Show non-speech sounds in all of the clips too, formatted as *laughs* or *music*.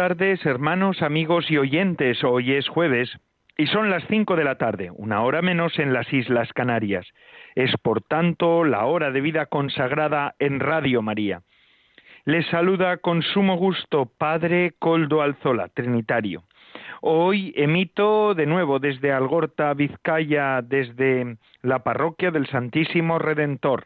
Tardes, hermanos, amigos y oyentes. Hoy es jueves y son las cinco de la tarde, una hora menos en las Islas Canarias. Es, por tanto, la hora de vida consagrada en Radio María. Les saluda con sumo gusto Padre Coldo Alzola, Trinitario. Hoy emito de nuevo desde Algorta, Vizcaya, desde la parroquia del Santísimo Redentor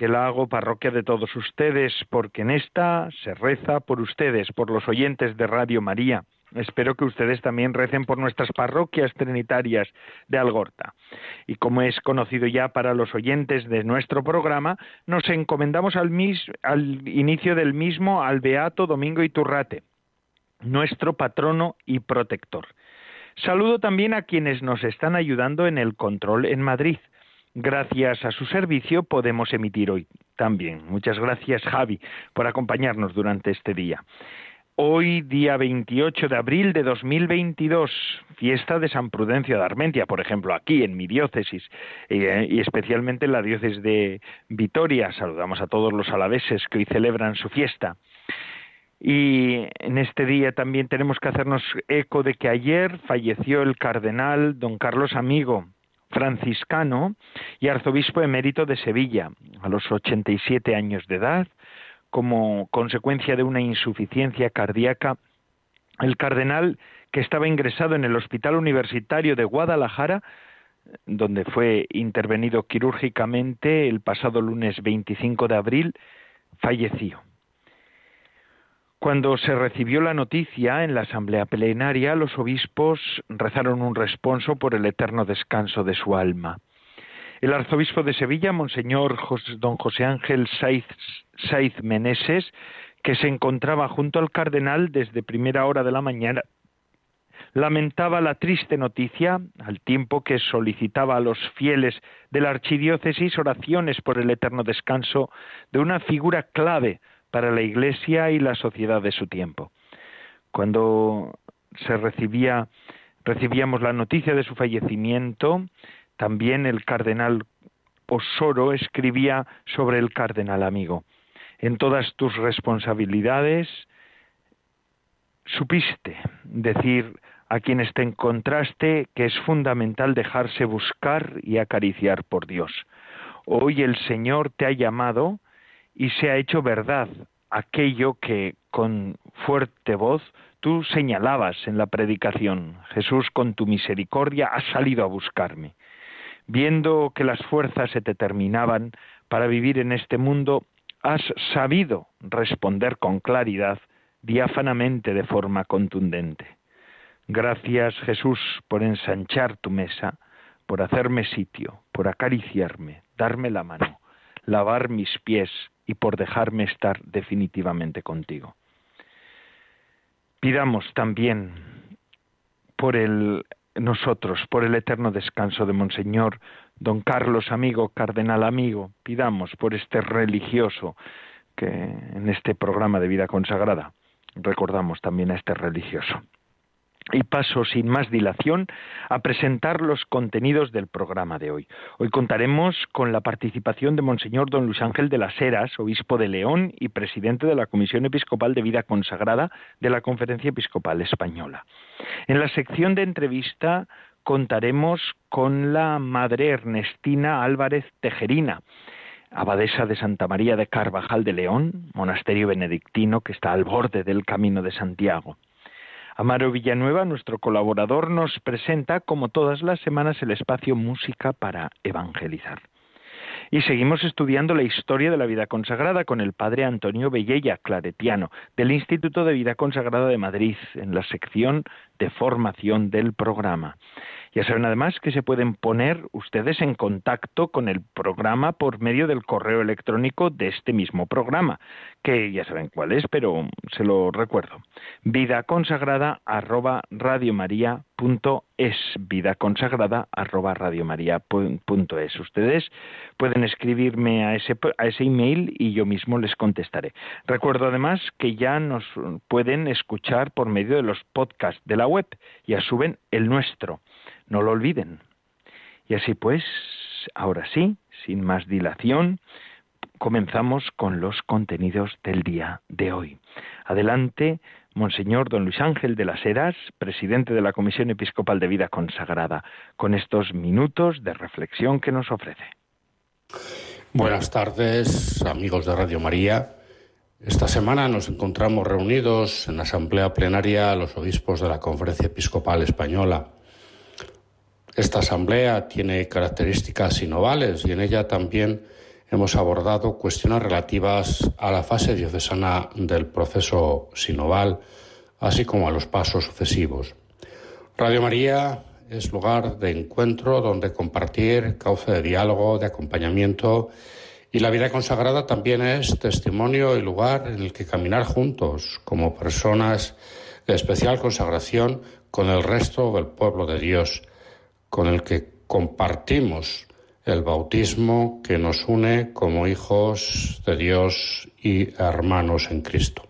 que la hago parroquia de todos ustedes, porque en esta se reza por ustedes, por los oyentes de Radio María. Espero que ustedes también recen por nuestras parroquias trinitarias de Algorta. Y como es conocido ya para los oyentes de nuestro programa, nos encomendamos al, al inicio del mismo al Beato Domingo Iturrate, nuestro patrono y protector. Saludo también a quienes nos están ayudando en el control en Madrid. Gracias a su servicio podemos emitir hoy también. Muchas gracias Javi por acompañarnos durante este día. Hoy, día 28 de abril de 2022, fiesta de San Prudencio de Armentia, por ejemplo, aquí en mi diócesis eh, y especialmente en la diócesis de Vitoria. Saludamos a todos los alaveses que hoy celebran su fiesta. Y en este día también tenemos que hacernos eco de que ayer falleció el cardenal don Carlos Amigo, franciscano y arzobispo emérito de Sevilla, a los 87 años de edad, como consecuencia de una insuficiencia cardíaca. El cardenal, que estaba ingresado en el Hospital Universitario de Guadalajara, donde fue intervenido quirúrgicamente el pasado lunes 25 de abril, falleció. Cuando se recibió la noticia en la asamblea plenaria, los obispos rezaron un responso por el eterno descanso de su alma. El arzobispo de Sevilla, Monseñor don José Ángel Saiz, Saiz Meneses, que se encontraba junto al cardenal desde primera hora de la mañana, lamentaba la triste noticia, al tiempo que solicitaba a los fieles de la archidiócesis oraciones por el eterno descanso de una figura clave para la Iglesia y la sociedad de su tiempo. Cuando se recibía, recibíamos la noticia de su fallecimiento, también el cardenal Osoro escribía sobre el cardenal amigo. En todas tus responsabilidades supiste decir a quienes te encontraste que es fundamental dejarse buscar y acariciar por Dios. Hoy el Señor te ha llamado y se ha hecho verdad aquello que con fuerte voz tú señalabas en la predicación. Jesús, con tu misericordia, has salido a buscarme. Viendo que las fuerzas se te terminaban para vivir en este mundo, has sabido responder con claridad, diáfanamente, de forma contundente. Gracias, Jesús, por ensanchar tu mesa, por hacerme sitio, por acariciarme, darme la mano, lavar mis pies, y por dejarme estar definitivamente contigo. Pidamos también por nosotros, por el eterno descanso de Monseñor Don Carlos amigo, cardenal amigo, pidamos por este religioso que en este programa de vida consagrada recordamos también a este religioso. Y paso sin más dilación a presentar los contenidos del programa de hoy. Hoy contaremos con la participación de Monseñor Don Luis Ángel de las Heras, obispo de León y presidente de la Comisión Episcopal de Vida Consagrada de la Conferencia Episcopal Española. En la sección de entrevista contaremos con la Madre Ernestina Álvarez Tejerina, abadesa de Santa María de Carvajal de León, monasterio benedictino que está al borde del Camino de Santiago. Amaro Villanueva, nuestro colaborador, nos presenta, como todas las semanas, el espacio Música para Evangelizar. Y seguimos estudiando la historia de la vida consagrada con el padre Antonio Bellella, claretiano, del Instituto de Vida Consagrada de Madrid, en la sección de formación del programa. Ya saben además que se pueden poner ustedes en contacto con el programa por medio del correo electrónico de este mismo programa, que ya saben cuál es, pero se lo recuerdo. Vida consagrada arroba es vida consagrada arroba es. Ustedes pueden escribirme a ese, a ese email y yo mismo les contestaré. Recuerdo además que ya nos pueden escuchar por medio de los podcasts de la web. Ya suben el nuestro. No lo olviden. Y así pues, ahora sí, sin más dilación, comenzamos con los contenidos del día de hoy. Adelante, Monseñor don Luis Ángel de las Heras, presidente de la Comisión Episcopal de Vida Consagrada, con estos minutos de reflexión que nos ofrece. Buenas tardes, amigos de Radio María. Esta semana nos encontramos reunidos en la Asamblea Plenaria los obispos de la Conferencia Episcopal Española. Esta asamblea tiene características sinovales y en ella también hemos abordado cuestiones relativas a la fase diocesana del proceso sinoval, así como a los pasos sucesivos. Radio María es lugar de encuentro donde compartir, cauce de diálogo, de acompañamiento y la vida consagrada también es testimonio y lugar en el que caminar juntos como personas de especial consagración con el resto del pueblo de Dios, con el que compartimos el bautismo que nos une como hijos de Dios y hermanos en Cristo.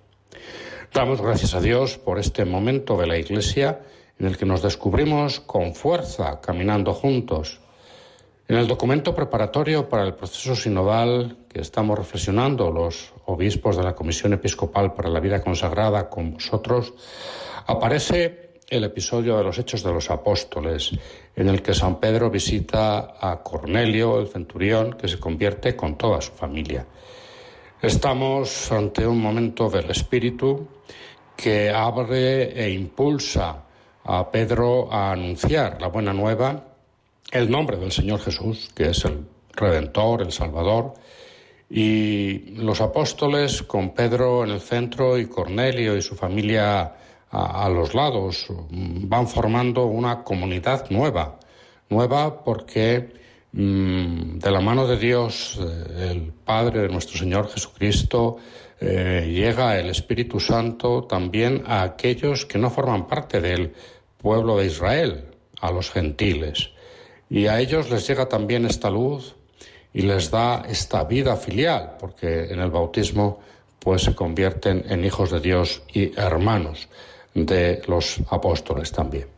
Damos gracias a Dios por este momento de la Iglesia en el que nos descubrimos con fuerza caminando juntos en el documento preparatorio para el proceso sinodal que estamos reflexionando los obispos de la Comisión Episcopal para la Vida Consagrada con vosotros, aparece el episodio de los Hechos de los Apóstoles, en el que San Pedro visita a Cornelio, el centurión, que se convierte con toda su familia. Estamos ante un momento del Espíritu que abre e impulsa a Pedro a anunciar la buena nueva el nombre del Señor Jesús, que es el Redentor, el Salvador, y los apóstoles con Pedro en el centro y Cornelio y su familia a, los lados. Van formando una comunidad nueva, nueva porque mm, de la mano de Dios, eh, el Padre de nuestro Señor Jesucristo, eh, llega el Espíritu Santo también a aquellos que no forman parte del pueblo de Israel, a los gentiles. Y a ellos les llega también esta luz y les da esta vida filial, porque en el bautismo pues se convierten en hijos de Dios y hermanos de los apóstoles también.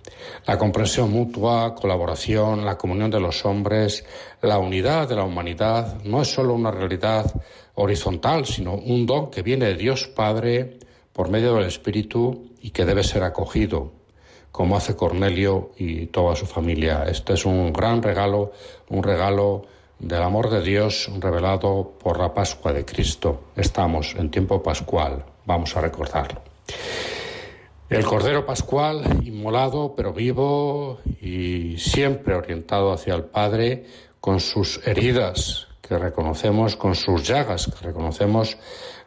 La comprensión mutua, colaboración, la comunión de los hombres, la unidad de la humanidad no es solo una realidad horizontal, sino un don que viene de Dios Padre por medio del Espíritu y que debe ser acogido como hace Cornelio y toda su familia. Este es un gran regalo, un regalo del amor de Dios revelado por la Pascua de Cristo. Estamos en tiempo pascual, vamos a recordarlo. El Cordero Pascual, inmolado pero vivo y siempre orientado hacia el Padre, con sus heridas que reconocemos, con sus llagas que reconocemos,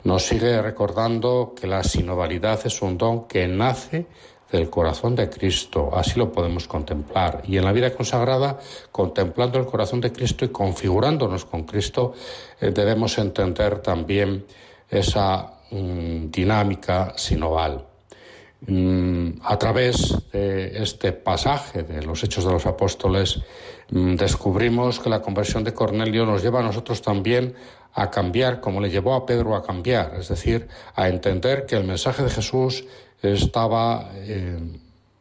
nos sigue recordando que la sinovalidad es un don que nace del corazón de Cristo. Así lo podemos contemplar. Y en la vida consagrada, contemplando el corazón de Cristo y configurándonos con Cristo, eh, debemos entender también esa mm, dinámica sinoval. Mm, a través de este pasaje de los Hechos de los Apóstoles, mm, descubrimos que la conversión de Cornelio nos lleva a nosotros también a cambiar como le llevó a Pedro a cambiar, es decir, a entender que el mensaje de Jesús estaba eh,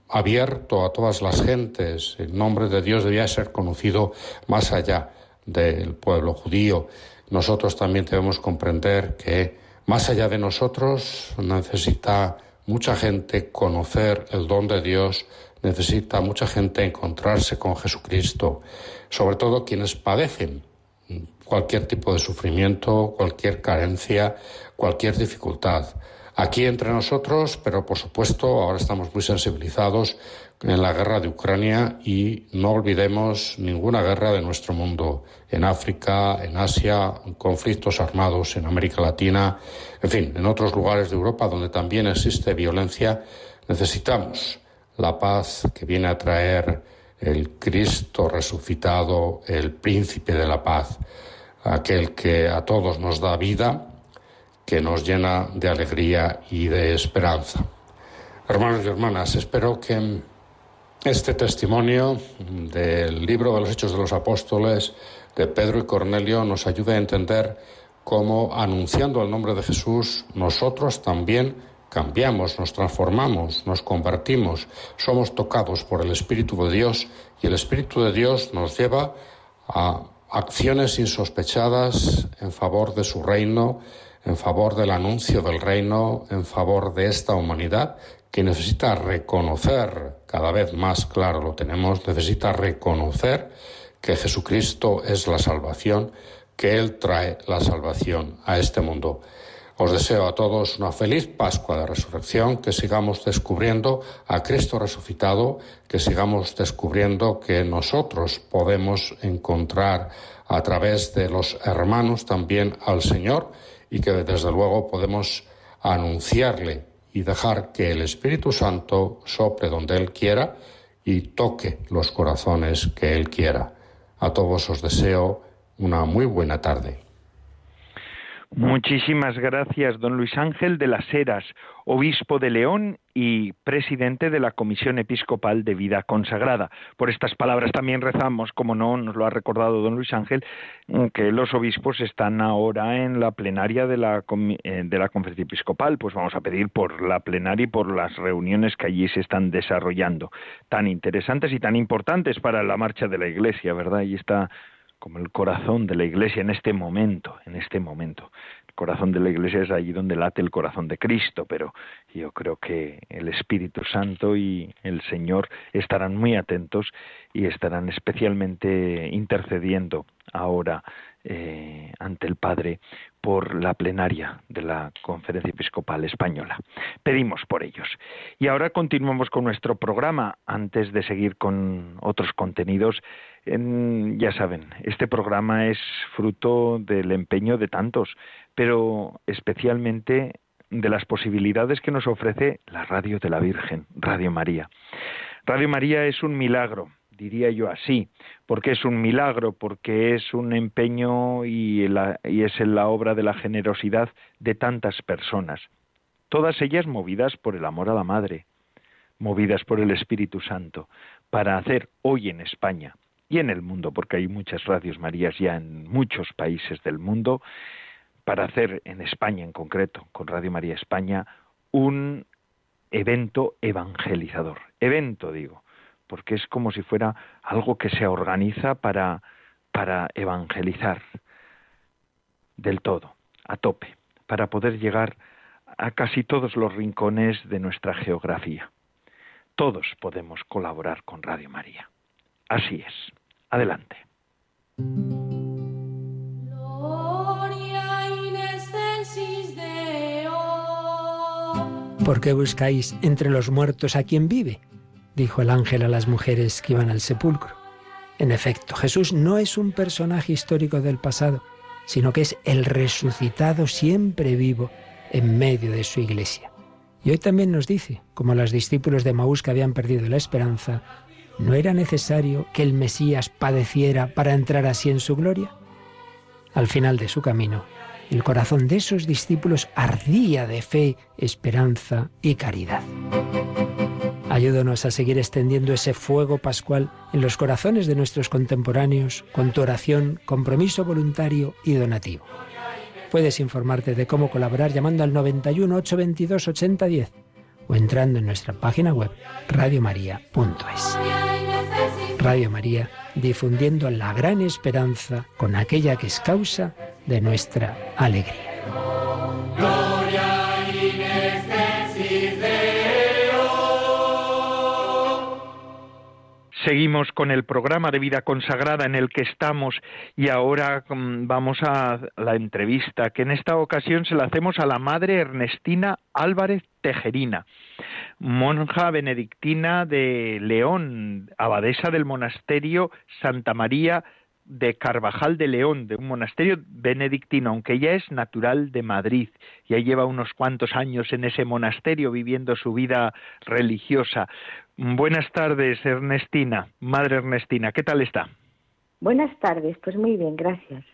abierto a todas las gentes. El nombre de Dios debía ser conocido más allá del pueblo judío. Nosotros también debemos comprender que más allá de nosotros necesita mucha gente conocer el don de Dios, necesita mucha gente encontrarse con Jesucristo, sobre todo quienes padecen cualquier tipo de sufrimiento, cualquier carencia, cualquier dificultad. Aquí entre nosotros, pero por supuesto ahora estamos muy sensibilizados en la guerra de Ucrania y no olvidemos ninguna guerra de nuestro mundo, en África, en Asia, conflictos armados en América Latina, en fin, en otros lugares de Europa donde también existe violencia, necesitamos la paz que viene a traer el Cristo resucitado, el príncipe de la paz, aquel que a todos nos da vida, que nos llena de alegría y de esperanza. Hermanos y hermanas, espero que este testimonio del libro de los Hechos de los Apóstoles de Pedro y Cornelio nos ayude a entender cómo anunciando el nombre de Jesús nosotros también cambiamos, nos transformamos, nos convertimos, somos tocados por el Espíritu de Dios y el Espíritu de Dios nos lleva a acciones insospechadas en favor de su reino, en favor del anuncio del reino, en favor de esta humanidad que necesita reconocer, cada vez más claro lo tenemos, necesita reconocer que Jesucristo es la salvación, que Él trae la salvación a este mundo. Os deseo a todos una feliz Pascua de Resurrección, que sigamos descubriendo a Cristo resucitado, que sigamos descubriendo que nosotros podemos encontrar a través de los hermanos también al Señor y que desde luego podemos anunciarle y dejar que el Espíritu Santo sople donde Él quiera y toque los corazones que Él quiera. A todos os deseo una muy buena tarde. Muchísimas gracias, don Luis Ángel de las Heras, obispo de León y presidente de la Comisión Episcopal de Vida Consagrada. Por estas palabras también rezamos, como no nos lo ha recordado don Luis Ángel, que los obispos están ahora en la plenaria de la, eh, de la Conferencia Episcopal. Pues vamos a pedir por la plenaria y por las reuniones que allí se están desarrollando, tan interesantes y tan importantes para la marcha de la Iglesia, ¿verdad? Y está como el corazón de la iglesia en este momento, en este momento. El corazón de la iglesia es allí donde late el corazón de Cristo, pero yo creo que el Espíritu Santo y el Señor estarán muy atentos y estarán especialmente intercediendo ahora eh, ante el Padre por la plenaria de la Conferencia Episcopal Española. Pedimos por ellos. Y ahora continuamos con nuestro programa. Antes de seguir con otros contenidos, ya saben, este programa es fruto del empeño de tantos, pero especialmente de las posibilidades que nos ofrece la radio de la Virgen, Radio María. Radio María es un milagro, diría yo así, porque es un milagro, porque es un empeño y, y es en la obra de la generosidad de tantas personas, todas ellas movidas por el amor a la Madre, movidas por el Espíritu Santo, para hacer hoy en España y en el mundo, porque hay muchas radios Marías ya en muchos países del mundo, para hacer en España en concreto, con Radio María España, un evento evangelizador. Evento, digo, porque es como si fuera algo que se organiza para, para evangelizar del todo, a tope, para poder llegar a casi todos los rincones de nuestra geografía. Todos podemos colaborar con Radio María. Así es. Adelante. ¿Por qué buscáis entre los muertos a quien vive? dijo el ángel a las mujeres que iban al sepulcro. En efecto, Jesús no es un personaje histórico del pasado, sino que es el resucitado siempre vivo en medio de su iglesia. Y hoy también nos dice, como los discípulos de Maús que habían perdido la esperanza, ¿no era necesario que el Mesías padeciera para entrar así en su gloria? Al final de su camino, el corazón de esos discípulos ardía de fe, esperanza y caridad. Ayúdanos a seguir extendiendo ese fuego pascual en los corazones de nuestros contemporáneos con tu oración, compromiso voluntario y donativo. Puedes informarte de cómo colaborar llamando al 91 822 8010 o entrando en nuestra página web radiomaria.es. Radio María difundiendo la gran esperanza con aquella que es causa de nuestra alegría. Seguimos con el programa de vida consagrada en el que estamos y ahora mm, vamos a la entrevista que en esta ocasión se la hacemos a la madre Ernestina Álvarez Tejerina, monja benedictina de León, abadesa del monasterio Santa María de Carvajal de León, de un monasterio benedictino, aunque ya es natural de Madrid, ya lleva unos cuantos años en ese monasterio viviendo su vida religiosa. Buenas tardes, Ernestina, Madre Ernestina, ¿qué tal está? Buenas tardes, pues muy bien, gracias.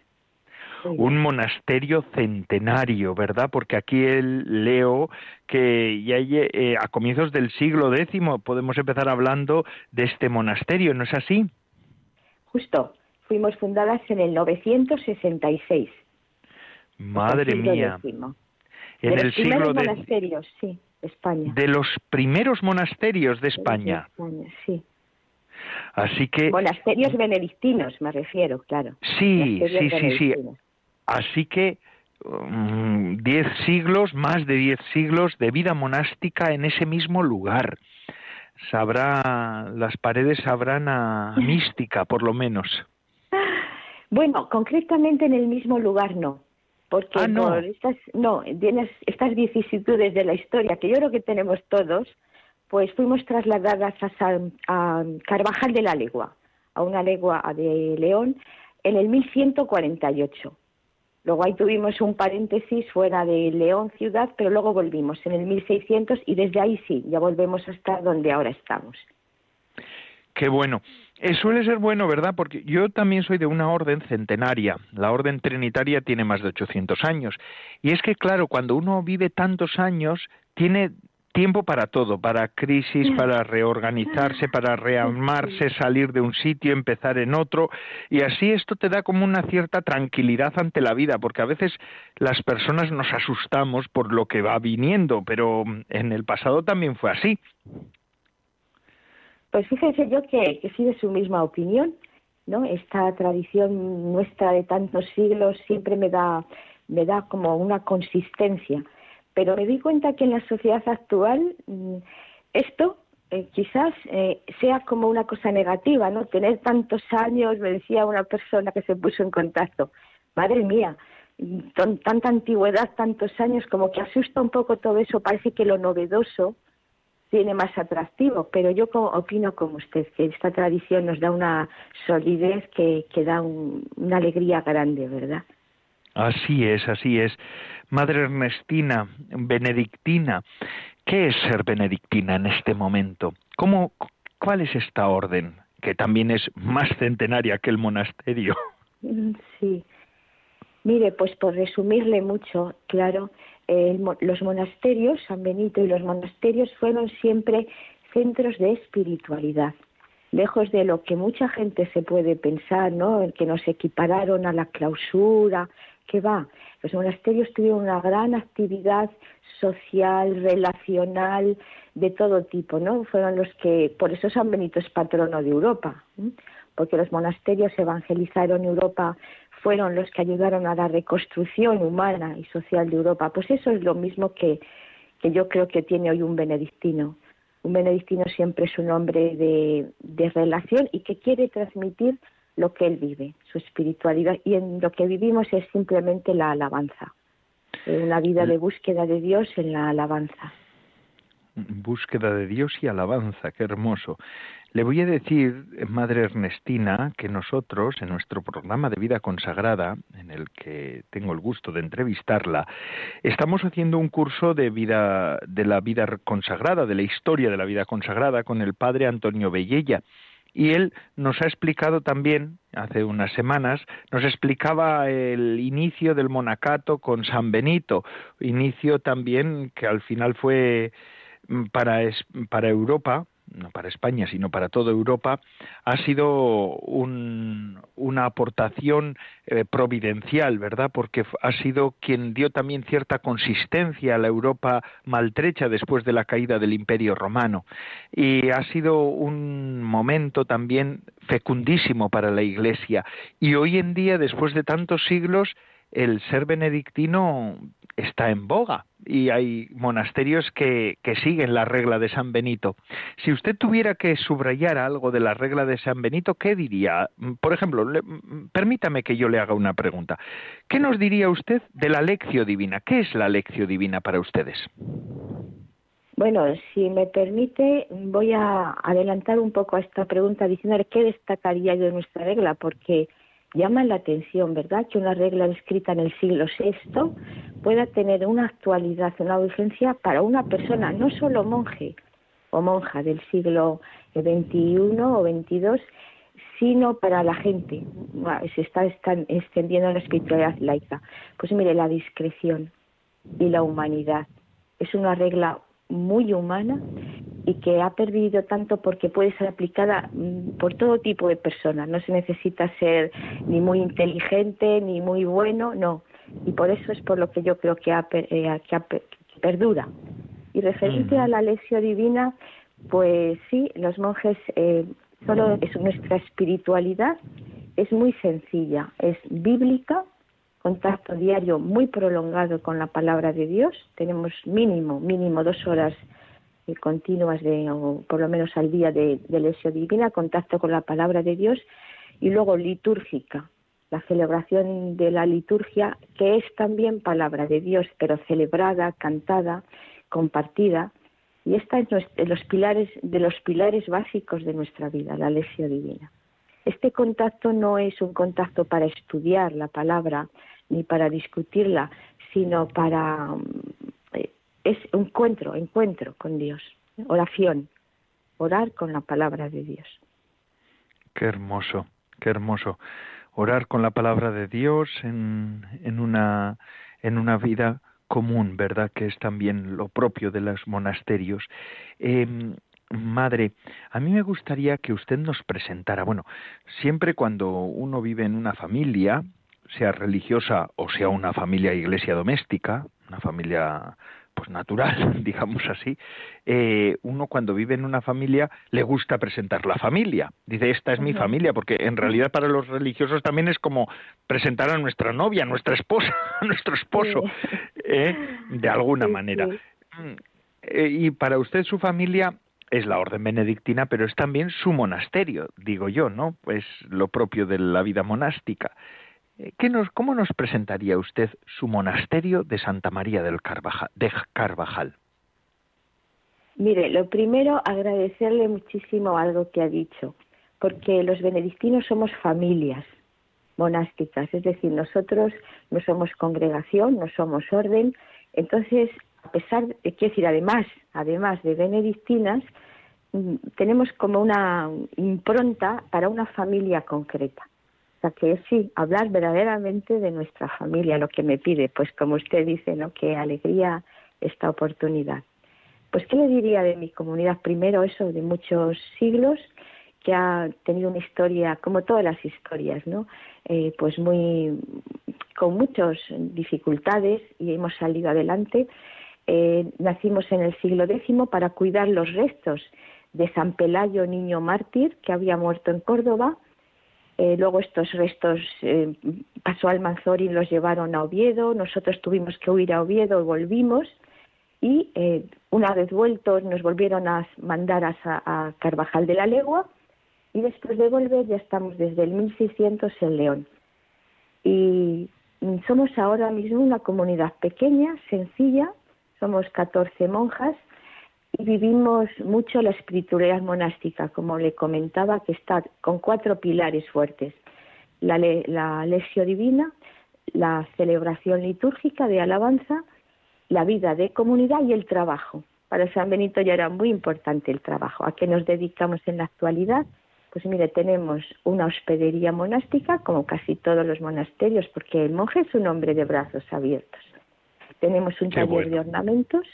Un monasterio centenario, ¿verdad? Porque aquí el, leo que ya eh, a comienzos del siglo X podemos empezar hablando de este monasterio, ¿no es así? Justo, fuimos fundadas en el 966. Madre mía. En de el siglo monasterios, sí, España. De los primeros monasterios de España. De España, sí. Así que monasterios benedictinos, me refiero, claro. Sí, sí, sí, sí. Así que mm, diez siglos, más de diez siglos de vida monástica en ese mismo lugar. Sabrá, las paredes sabrán a *laughs* mística, por lo menos. Bueno, concretamente en el mismo lugar no, porque ah, no. por estas, no, tienes estas vicisitudes de la historia que yo creo que tenemos todos, pues fuimos trasladadas a, a Carvajal de la Legua, a una legua de León, en el 1148. Luego ahí tuvimos un paréntesis fuera de León ciudad, pero luego volvimos en el 1600 y desde ahí sí, ya volvemos a estar donde ahora estamos. Qué bueno. Eh, suele ser bueno, ¿verdad? Porque yo también soy de una orden centenaria. La orden trinitaria tiene más de 800 años. Y es que, claro, cuando uno vive tantos años, tiene tiempo para todo, para crisis, para reorganizarse, para rearmarse, salir de un sitio, empezar en otro, y así esto te da como una cierta tranquilidad ante la vida, porque a veces las personas nos asustamos por lo que va viniendo, pero en el pasado también fue así. Pues fíjense yo que, que sí de su misma opinión, ¿no? Esta tradición nuestra de tantos siglos siempre me da, me da como una consistencia pero me di cuenta que en la sociedad actual mm, esto eh, quizás eh, sea como una cosa negativa, ¿no? Tener tantos años, me decía una persona que se puso en contacto, madre mía, con tanta antigüedad, tantos años, como que asusta un poco todo eso, parece que lo novedoso tiene más atractivo, pero yo opino como usted, que esta tradición nos da una solidez que, que da una alegría grande, ¿verdad? Así es, así es. Madre Ernestina, benedictina, ¿qué es ser benedictina en este momento? ¿Cómo, ¿Cuál es esta orden, que también es más centenaria que el monasterio? Sí. Mire, pues por resumirle mucho, claro, los monasterios, San Benito y los monasterios fueron siempre centros de espiritualidad, lejos de lo que mucha gente se puede pensar, ¿no? El que nos equipararon a la clausura, que va. Los monasterios tuvieron una gran actividad social, relacional, de todo tipo, ¿no? Fueron los que, por eso San Benito es patrono de Europa, porque los monasterios evangelizaron Europa, fueron los que ayudaron a la reconstrucción humana y social de Europa. Pues eso es lo mismo que, que yo creo que tiene hoy un benedictino. Un benedictino siempre es un hombre de, de relación y que quiere transmitir lo que él vive, su espiritualidad. Y en lo que vivimos es simplemente la alabanza, una vida de búsqueda de Dios en la alabanza. Búsqueda de Dios y alabanza, qué hermoso. Le voy a decir, Madre Ernestina, que nosotros, en nuestro programa de vida consagrada, en el que tengo el gusto de entrevistarla, estamos haciendo un curso de vida, de la vida consagrada, de la historia de la vida consagrada, con el padre Antonio Bellella. Y él nos ha explicado también, hace unas semanas, nos explicaba el inicio del monacato con San Benito, inicio también que al final fue para, para Europa, no para España, sino para toda Europa, ha sido una aportación eh, providencial, ¿verdad? Porque ha sido quien dio también cierta consistencia a la Europa maltrecha después de la caída del Imperio Romano. Y ha sido un momento también fecundísimo para la Iglesia. Y hoy en día, después de tantos siglos, el ser benedictino está en boga y hay monasterios que, siguen la regla de San Benito. Si usted tuviera que subrayar algo de la regla de San Benito, ¿qué diría? Por ejemplo, permítame que yo le haga una pregunta. ¿Qué nos diría usted de la lección divina? ¿Qué es la lección divina para ustedes? Bueno, si me permite, voy a adelantar un poco a esta pregunta diciendo qué destacaría yo de nuestra regla, porque llama la atención, ¿verdad? Que una regla escrita en el siglo VI pueda tener una actualidad, una vigencia para una persona, no solo monje o monja del siglo XXI o XXII, sino para la gente. Se está, extendiendo la espiritualidad laica. Pues mire, la discreción y la humanidad es una regla muy humana y que ha perdido tanto porque puede ser aplicada mm, por todo tipo de personas. No se necesita ser ni muy inteligente ni muy bueno, no. Y por eso es por lo que yo creo que, eh, perdura. Y referente a la lección divina, pues sí, los monjes, eh, solo es nuestra espiritualidad, es muy sencilla, es bíblica, contacto diario muy prolongado con la palabra de Dios. Tenemos mínimo, mínimo dos horas eh, continuas de, o por lo menos al día de, de lesión divina, contacto con la palabra de Dios y luego litúrgica, la celebración de la liturgia, que es también palabra de Dios, pero celebrada, cantada, compartida. Y esta es los pilares, de los pilares básicos de nuestra vida, la lesión divina. Este contacto no es un contacto para estudiar la palabra ni para discutirla, sino para eh, es encuentro, encuentro con Dios, oración, orar con la palabra de Dios. Qué hermoso, qué hermoso. Orar con la palabra de Dios en, en una en una vida común, ¿verdad? Que es también lo propio de los monasterios. Eh, Madre, a mí me gustaría que usted nos presentara, bueno, siempre cuando uno vive en una familia, sea religiosa o sea una familia iglesia doméstica, una familia pues natural, *laughs* digamos así, eh, uno cuando vive en una familia le gusta presentar la familia. Dice, esta es mi familia, porque en realidad para los religiosos también es como presentar a nuestra novia, a nuestra esposa, *laughs* a nuestro esposo, ¿eh? de alguna manera. Mm, eh, y para usted su familia es la orden benedictina, pero es también su monasterio, digo yo, ¿no? Pues lo propio de la vida monástica. Eh, ¿Qué nos, ¿Cómo nos presentaría usted su monasterio de Santa María del de Carvajal? Mire, lo primero, agradecerle muchísimo algo que ha dicho, porque los benedictinos somos familias monásticas, es decir, nosotros no somos congregación, no somos orden, entonces a pesar, de, quiero decir, además, además de benedictinas, mm, tenemos como una impronta para una familia concreta. O sea que sí, hablar verdaderamente de nuestra familia, lo que me pide, pues como usted dice, ¿no? Qué alegría esta oportunidad. Pues qué le diría de mi comunidad primero eso de muchos siglos que ha tenido una historia como todas las historias, ¿no? Eh, pues muy con muchas dificultades y hemos salido adelante eh, nacimos en el siglo X para cuidar los restos de San Pelayo, niño mártir, que había muerto en Córdoba. Eh, luego estos restos eh, pasó al Manzor y los llevaron a Oviedo. Nosotros tuvimos que huir a Oviedo y volvimos. Y una vez vueltos nos volvieron a mandar a, a Carvajal de la Legua. Y después de volver ya estamos desde el 1600 en León. Y somos ahora mismo una comunidad pequeña, sencilla, somos 14 monjas y vivimos mucho la espiritualidad monástica, como le comentaba, que está con cuatro pilares fuertes. La, la lesio divina, la celebración litúrgica de alabanza, la vida de comunidad y el trabajo. Para San Benito ya era muy importante el trabajo. ¿A qué nos dedicamos en la actualidad? Pues mire, tenemos una hospedería monástica, como casi todos los monasterios, porque el monje es un hombre de brazos abiertos. Tenemos un taller de ornamentos,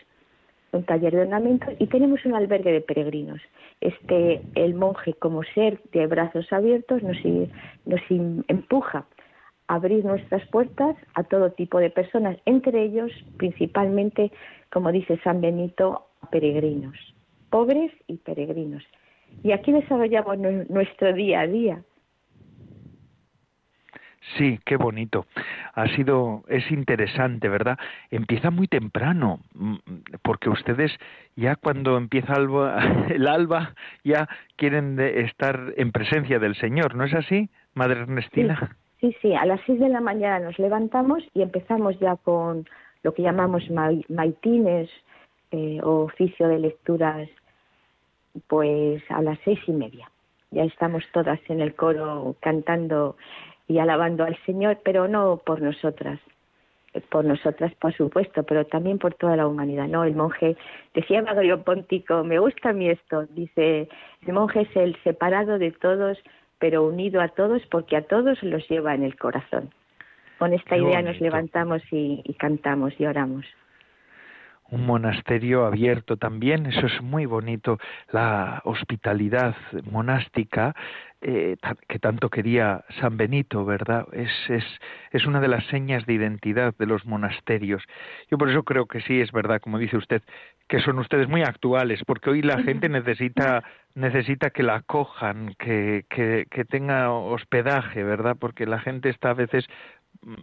un taller de ornamentos y tenemos un albergue de peregrinos. Este, el monje como ser de brazos abiertos nos, nos empuja a abrir nuestras puertas a todo tipo de personas, entre ellos principalmente, como dice San Benito, peregrinos, pobres y peregrinos. Y aquí desarrollamos nuestro día a día. Sí, qué bonito. Ha sido, es interesante, ¿verdad? Empieza muy temprano, mm, porque ustedes ya cuando empieza el alba *laughs* ya quieren estar en presencia del Señor, ¿no es así, Madre Ernestina? Sí, sí, a las seis de la mañana nos levantamos y empezamos ya con lo que llamamos maitines eh, o oficio de lecturas, pues a las seis y media. Ya estamos todas en el coro cantando y alabando al Señor, pero no por nosotras, por nosotras, por supuesto, pero también por toda la humanidad, ¿no? El monje, decía Magrio Póntico, me gusta a mí esto, dice, el monje es el separado de todos, pero unido a todos porque a todos los lleva en el corazón. Con esta idea nos levantamos y cantamos y oramos un monasterio abierto también, eso es muy bonito, la hospitalidad monástica eh, que tanto quería San Benito, ¿verdad? Es, es, es una de las señas de identidad de los monasterios. Yo por eso creo que sí, es verdad, como dice usted, que son ustedes muy actuales, porque hoy la gente necesita necesita que la acojan, que, que, que tenga hospedaje, ¿verdad? Porque la gente está a veces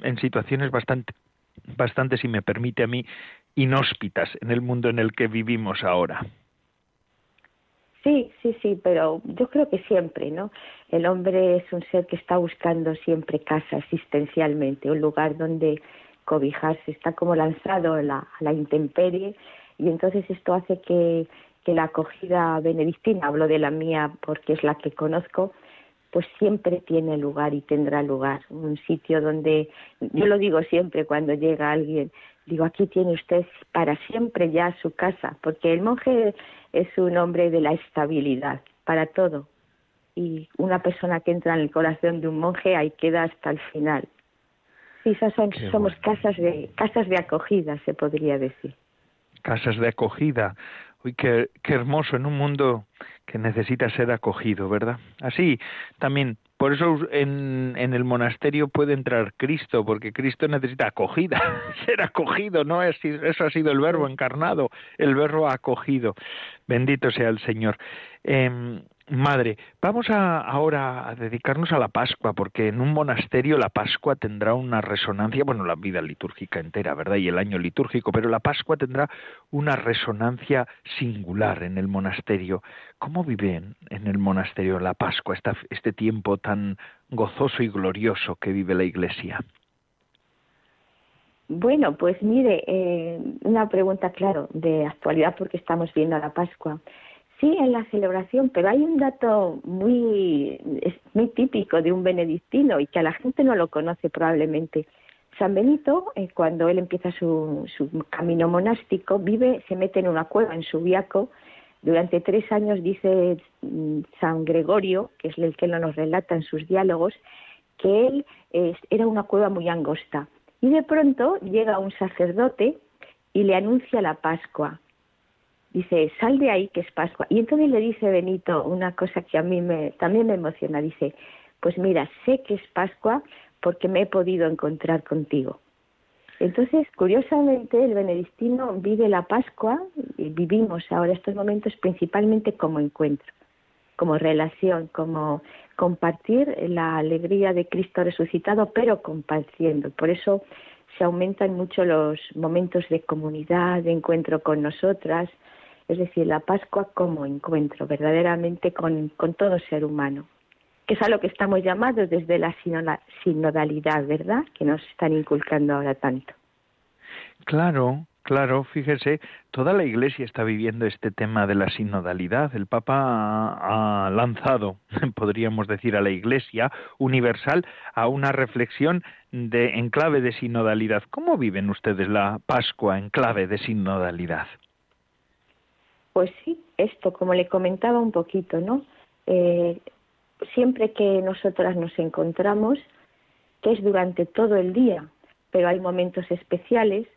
en situaciones bastante bastante, si me permite a mí, inhóspitas en el mundo en el que vivimos ahora. Sí, sí, sí, pero yo creo que siempre, ¿no? El hombre es un ser que está buscando siempre casa existencialmente, un lugar donde cobijarse, está como lanzado a la, a la intemperie y entonces esto hace que, que la acogida benedictina, hablo de la mía porque es la que conozco, pues siempre tiene lugar y tendrá lugar. Un sitio donde, yo lo digo siempre cuando llega alguien, digo, aquí tiene usted para siempre ya su casa, porque el monje es un hombre de la estabilidad para todo. Y una persona que entra en el corazón de un monje ahí queda hasta el final. Sí, son, somos casas de, casas de acogida, se podría decir. Casas de acogida. Uy, qué, qué hermoso en un mundo que necesita ser acogido, ¿verdad? Así también, por eso en, en el monasterio puede entrar Cristo, porque Cristo necesita acogida, *laughs* ser acogido, ¿no? Eso ha sido el verbo encarnado, el verbo acogido. Bendito sea el Señor. Eh, Madre, vamos a, ahora a dedicarnos a la Pascua, porque en un monasterio la Pascua tendrá una resonancia, bueno, la vida litúrgica entera, ¿verdad? Y el año litúrgico, pero la Pascua tendrá una resonancia singular en el monasterio. ¿Cómo viven en el monasterio la Pascua, este tiempo tan gozoso y glorioso que vive la Iglesia? Bueno, pues mire, eh, una pregunta, claro, de actualidad porque estamos viendo la Pascua. Sí, en la celebración, pero hay un dato muy, muy típico de un benedictino y que a la gente no lo conoce probablemente. San Benito, eh, cuando él empieza su, su camino monástico, vive, se mete en una cueva en Subiaco. Durante tres años, dice mm, San Gregorio, que es el que nos relata en sus diálogos, que él era una cueva muy angosta. Y de pronto llega un sacerdote y le anuncia la Pascua dice, sal de ahí que es Pascua. Y entonces le dice Benito una cosa que a mí me, también me emociona, dice, pues mira, sé que es Pascua porque me he podido encontrar contigo. Entonces, curiosamente, el benedictino vive la Pascua y vivimos ahora estos momentos principalmente como encuentro, como relación, como compartir la alegría de Cristo resucitado, pero compartiendo. Por eso se aumentan mucho los momentos de comunidad, de encuentro con nosotras, es decir, la Pascua como encuentro verdaderamente con, todo ser humano, que es a lo que estamos llamados desde la sinodalidad, ¿verdad? Que nos están inculcando ahora tanto. Claro, Claro, fíjese, toda la Iglesia está viviendo este tema de la sinodalidad. El Papa ha, lanzado, *laughs* podríamos decir, a la Iglesia universal a una reflexión de en clave de sinodalidad. ¿Cómo viven ustedes la Pascua en clave de sinodalidad? Pues sí, esto, como le comentaba un poquito, ¿no? Eh, siempre que nosotras nos encontramos, que es durante todo el día, pero hay momentos especiales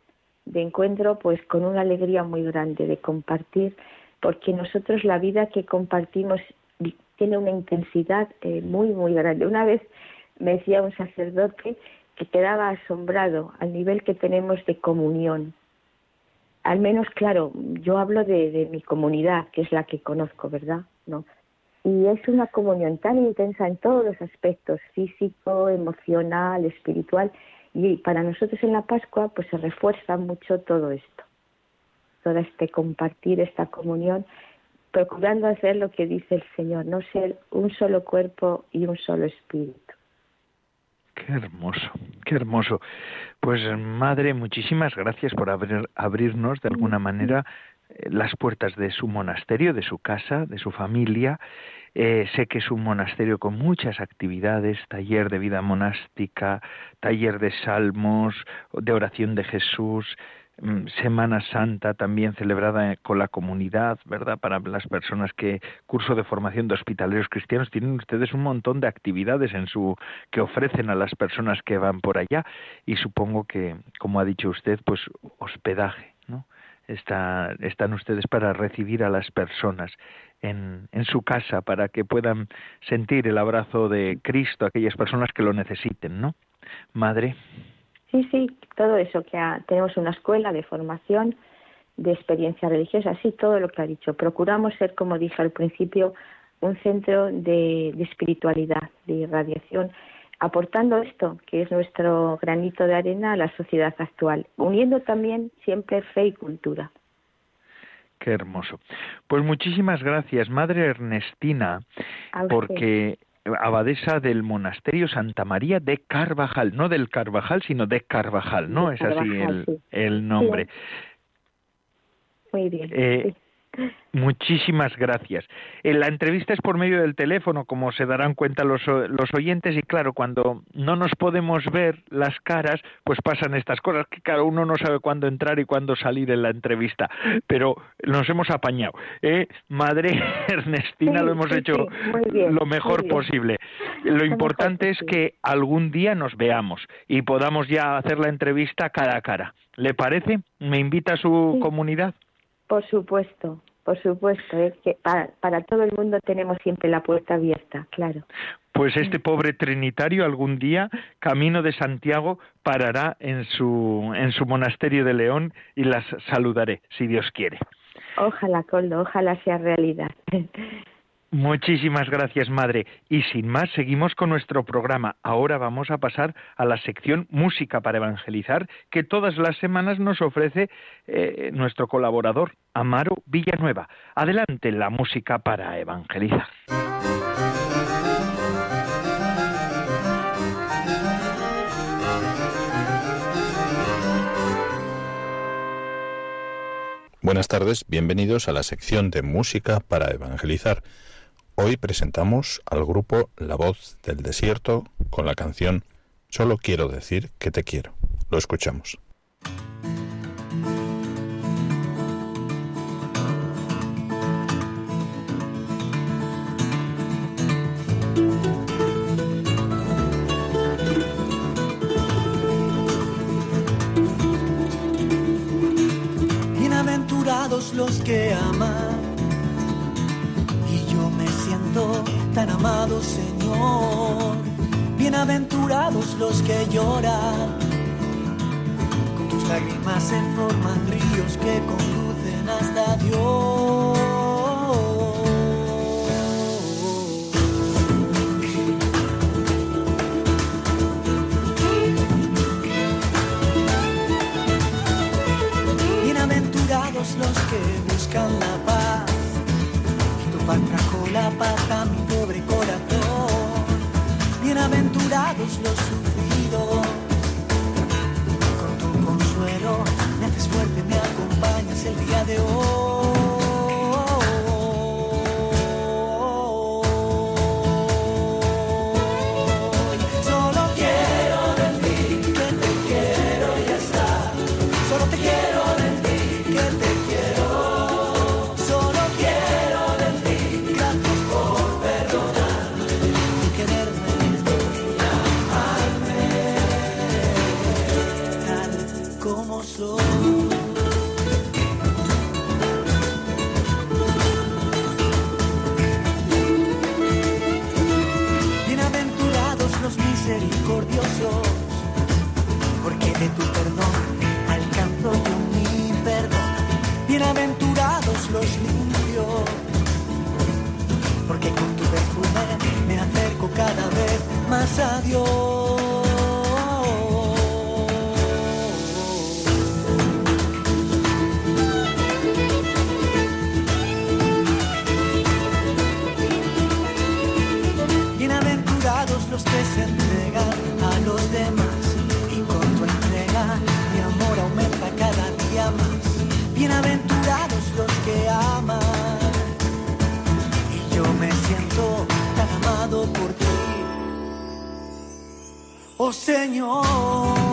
de encuentro, pues con una alegría muy grande de compartir, porque nosotros la vida que compartimos tiene una intensidad eh, muy, muy grande. Una vez me decía un sacerdote que quedaba asombrado al nivel que tenemos de comunión al menos, claro, yo hablo de, mi comunidad, que es la que conozco, ¿verdad? ¿No? Y es una comunión tan intensa en todos los aspectos, físico, emocional, espiritual, y para nosotros en la Pascua pues se refuerza mucho todo esto, todo este compartir, esta comunión, procurando hacer lo que dice el Señor, no ser un solo cuerpo y un solo espíritu. Qué hermoso, qué hermoso. Pues madre, muchísimas gracias por abrirnos de alguna manera eh, las puertas de su monasterio, de su casa, de su familia. Eh, sé que es un monasterio con muchas actividades, taller de vida monástica, taller de salmos, de oración de Jesús, Semana Santa también celebrada con la comunidad, ¿verdad? Para las personas que curso de formación de hospitaleros cristianos tienen ustedes un montón de actividades en su que ofrecen a las personas que van por allá y supongo que como ha dicho usted, pues hospedaje, ¿no? Está, están ustedes para recibir a las personas en, en su casa para que puedan sentir el abrazo de Cristo aquellas personas que lo necesiten, ¿no? Madre. Sí, sí, todo eso, que tenemos una escuela de formación, de experiencia religiosa, sí, todo lo que ha dicho. Procuramos ser, como dije al principio, un centro de, espiritualidad, de irradiación, aportando esto, que es nuestro granito de arena a la sociedad actual, uniendo también siempre fe y cultura. Qué hermoso. Pues muchísimas gracias, Madre Ernestina, porque abadesa del monasterio Santa María de Carvajal, no del Carvajal, sino de Carvajal, ¿no? es así el, el nombre. Muy bien. Eh, Muchísimas gracias. Eh, la entrevista es por medio del teléfono, como se darán cuenta los, los, oyentes, y claro, cuando no nos podemos ver las caras, pues pasan estas cosas, que cada uno no sabe cuándo entrar y cuándo salir en la entrevista, pero nos hemos apañado. ¿eh? Madre *laughs* Ernestina, lo hemos hecho lo mejor posible. Lo importante es que algún día nos veamos y podamos ya hacer la entrevista cara a cara. ¿Le parece? ¿Me invita a su comunidad? Por supuesto, por supuesto, es que para, todo el mundo tenemos siempre la puerta abierta, claro. Pues este pobre trinitario algún día, camino de Santiago, parará en su, en su monasterio de León y las saludaré, si Dios quiere. Ojalá, Coldo, ojalá sea realidad. *laughs* Muchísimas gracias, Madre. Y sin más, seguimos con nuestro programa. Ahora vamos a pasar a la sección Música para Evangelizar, que todas las semanas nos ofrece eh, nuestro colaborador, Amaro Villanueva. Adelante, la música para evangelizar. Buenas tardes, bienvenidos a la sección de Música para Evangelizar Hoy presentamos al grupo La Voz del Desierto con la canción Solo quiero decir que te quiero. Lo escuchamos. Bienaventurados los que aman tan amado Señor. Bienaventurados los que lloran, con tus lágrimas en forman ríos que conducen hasta Dios. Bienaventurados los que buscan la paz paz trajo la paz a mi pobre corazón. Bienaventurados los sufridos, con tu consuelo me haces fuerte, me acompañas el día de hoy. Bienaventurados los Oh Señor.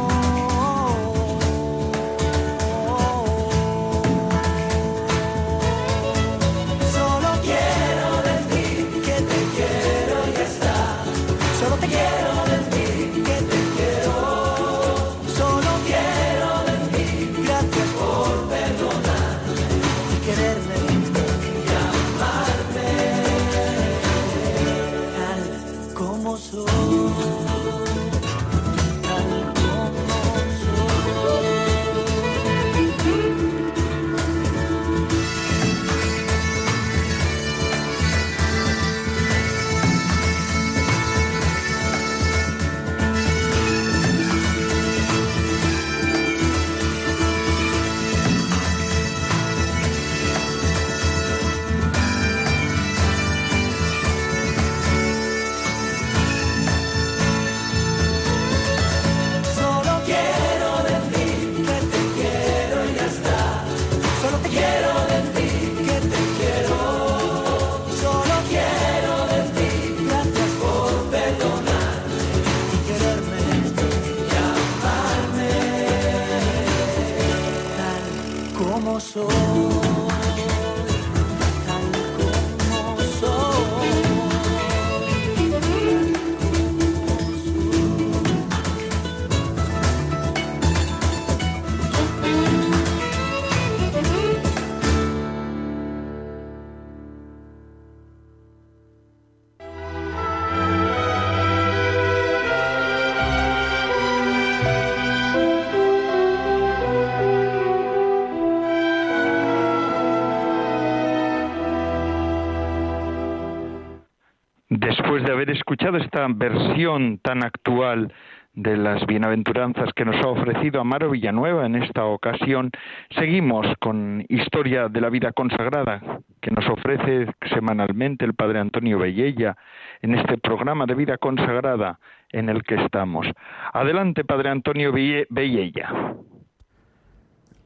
Esta versión tan actual de las bienaventuranzas que nos ha ofrecido Amaro Villanueva en esta ocasión, seguimos con Historia de la Vida Consagrada que nos ofrece semanalmente el Padre Antonio Bellella en este programa de Vida Consagrada en el que estamos. Adelante, Padre Antonio Bellella.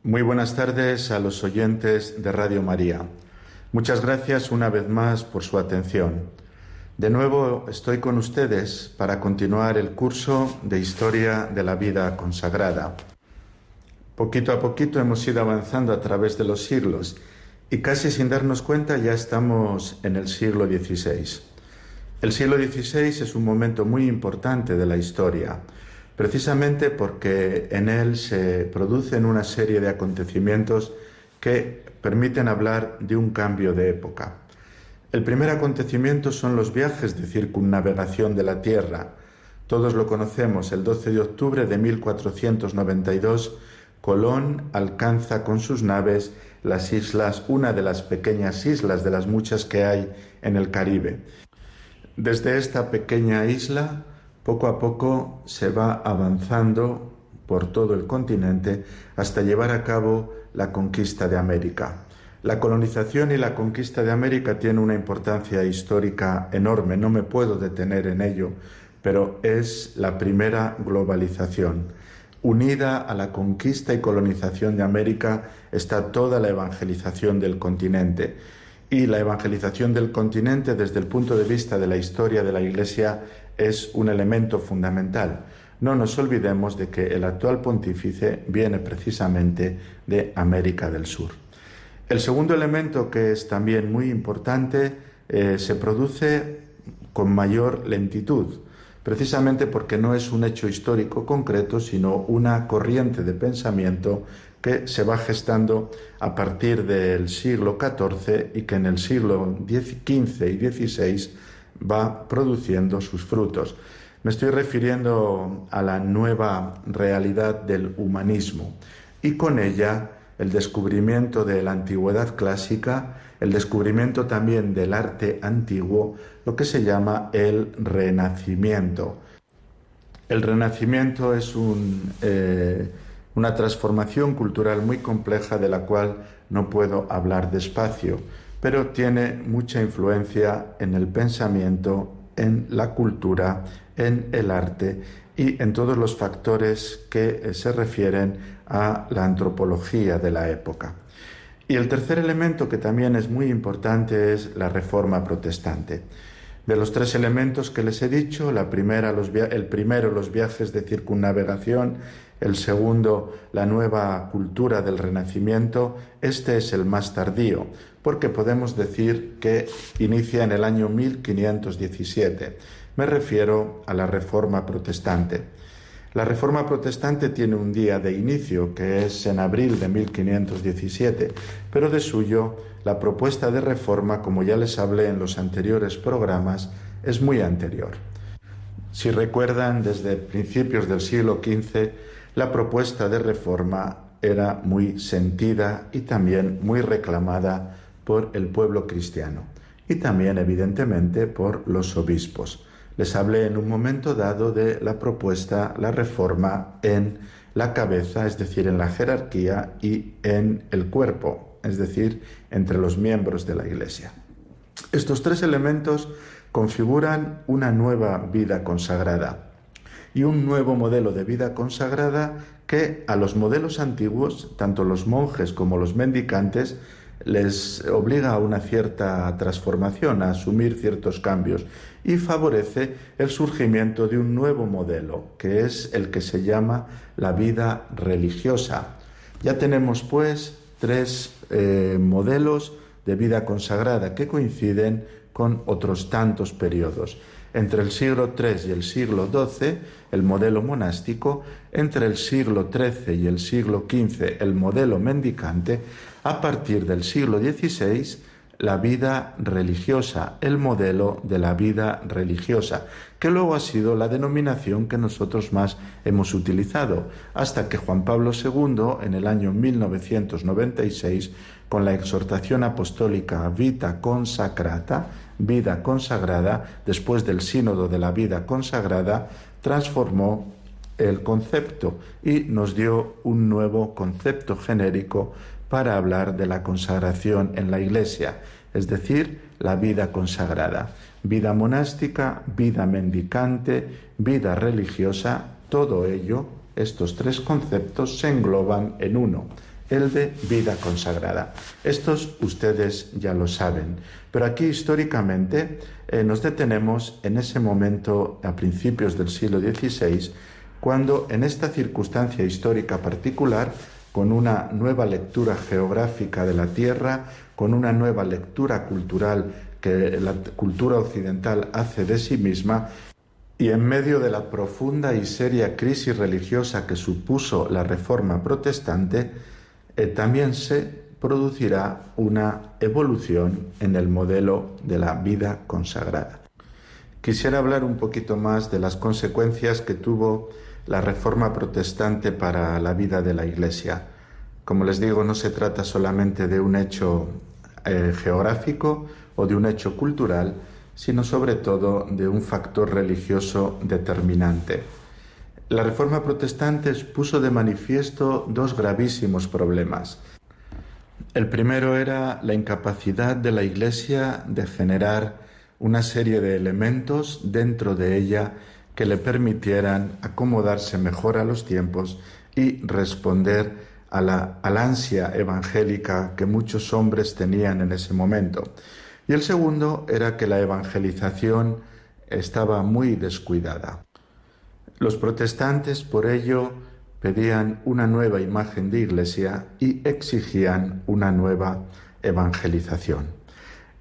Muy buenas tardes a los oyentes de Radio María. Muchas gracias una vez más por su atención. De nuevo estoy con ustedes para continuar el curso de Historia de la Vida Consagrada. Poquito a poquito hemos ido avanzando a través de los siglos y casi sin darnos cuenta ya estamos en el siglo XVI. El siglo XVI es un momento muy importante de la historia, precisamente porque en él se producen una serie de acontecimientos que permiten hablar de un cambio de época. El primer acontecimiento son los viajes de circunnavegación de la Tierra. Todos lo conocemos, el 12 de octubre de 1492, Colón alcanza con sus naves las islas, una de las pequeñas islas de las muchas que hay en el Caribe. Desde esta pequeña isla, poco a poco se va avanzando por todo el continente hasta llevar a cabo la conquista de América. La colonización y la conquista de América tiene una importancia histórica enorme, no me puedo detener en ello, pero es la primera globalización. Unida a la conquista y colonización de América está toda la evangelización del continente. Y la evangelización del continente desde el punto de vista de la historia de la Iglesia es un elemento fundamental. No nos olvidemos de que el actual pontífice viene precisamente de América del Sur. El segundo elemento que es también muy importante eh, se produce con mayor lentitud, precisamente porque no es un hecho histórico concreto, sino una corriente de pensamiento que se va gestando a partir del siglo XIV y que en el siglo XV y XVI va produciendo sus frutos. Me estoy refiriendo a la nueva realidad del humanismo y con ella el descubrimiento de la antigüedad clásica, el descubrimiento también del arte antiguo, lo que se llama el renacimiento. El renacimiento es eh, una transformación cultural muy compleja de la cual no puedo hablar despacio, pero tiene mucha influencia en el pensamiento, en la cultura, en el arte y en todos los factores que eh, se refieren a la antropología de la época. Y el tercer elemento que también es muy importante es la reforma protestante. De los tres elementos que les he dicho, la primera, el primero los viajes de circunnavegación, el segundo la nueva cultura del Renacimiento, este es el más tardío, porque podemos decir que inicia en el año 1517. Me refiero a la Reforma Protestante. La Reforma Protestante tiene un día de inicio, que es en abril de 1517, pero de suyo la propuesta de reforma, como ya les hablé en los anteriores programas, es muy anterior. Si recuerdan, desde principios del siglo XV, la propuesta de reforma era muy sentida y también muy reclamada por el pueblo cristiano y también evidentemente por los obispos. Les hablé en un momento dado de la propuesta, la reforma en la cabeza, es decir, en la jerarquía y en el cuerpo, es decir, entre los miembros de la Iglesia. Estos tres elementos configuran una nueva vida consagrada y un nuevo modelo de vida consagrada que a los modelos antiguos, tanto los monjes como los mendicantes, les obliga a una cierta transformación, a asumir ciertos cambios y favorece el surgimiento de un nuevo modelo, que es el que se llama la vida religiosa. Ya tenemos pues tres eh, modelos de vida consagrada que coinciden con otros tantos periodos. Entre el siglo III y el siglo XII, el modelo monástico, entre el siglo XIII y el siglo XV, el modelo mendicante, a partir del siglo XVI, la vida religiosa, el modelo de la vida religiosa, que luego ha sido la denominación que nosotros más hemos utilizado, hasta que Juan Pablo II, en el año 1996, con la exhortación apostólica Vita Consacrata, vida consagrada, después del sínodo de la vida consagrada, transformó el concepto y nos dio un nuevo concepto genérico para hablar de la consagración en la Iglesia, es decir, la vida consagrada. Vida monástica, vida mendicante, vida religiosa, todo ello, estos tres conceptos se engloban en uno, el de vida consagrada. Estos ustedes ya lo saben, pero aquí históricamente eh, nos detenemos en ese momento a principios del siglo XVI, cuando en esta circunstancia histórica particular con una nueva lectura geográfica de la Tierra, con una nueva lectura cultural que la cultura occidental hace de sí misma, y en medio de la profunda y seria crisis religiosa que supuso la Reforma protestante, eh, también se producirá una evolución en el modelo de la vida consagrada. Quisiera hablar un poquito más de las consecuencias que tuvo la reforma protestante para la vida de la Iglesia. Como les digo, no se trata solamente de un hecho eh, geográfico o de un hecho cultural, sino sobre todo de un factor religioso determinante. La reforma protestante puso de manifiesto dos gravísimos problemas. El primero era la incapacidad de la Iglesia de generar una serie de elementos dentro de ella que le permitieran acomodarse mejor a los tiempos y responder a la, ansia evangélica que muchos hombres tenían en ese momento. Y el segundo era que la evangelización estaba muy descuidada. Los protestantes, por ello, pedían una nueva imagen de iglesia y exigían una nueva evangelización.